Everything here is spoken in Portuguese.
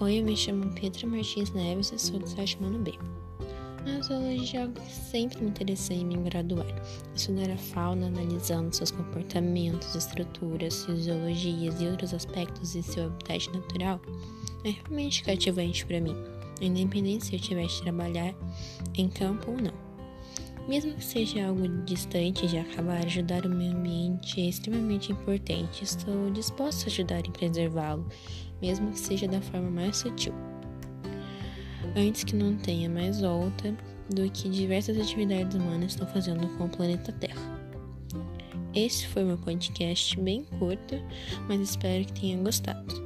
Oi, eu me chamo Petra Martins Neves e sou do sétimo ano B. Na zoologia é algo que sempre me interessei em me graduar. Estudar a fauna, analisando seus comportamentos, estruturas, fisiologias e outros aspectos de seu habitat natural, é realmente cativante para mim, independente se eu tiver de trabalhar em campo ou não. Mesmo que seja algo distante de acabar, ajudar o meio ambiente é extremamente importante. Estou disposto a ajudar em preservá-lo, mesmo que seja da forma mais sutil. Antes que não tenha mais volta do que diversas atividades humanas estão fazendo com o planeta Terra. Esse foi meu podcast bem curto, mas espero que tenha gostado.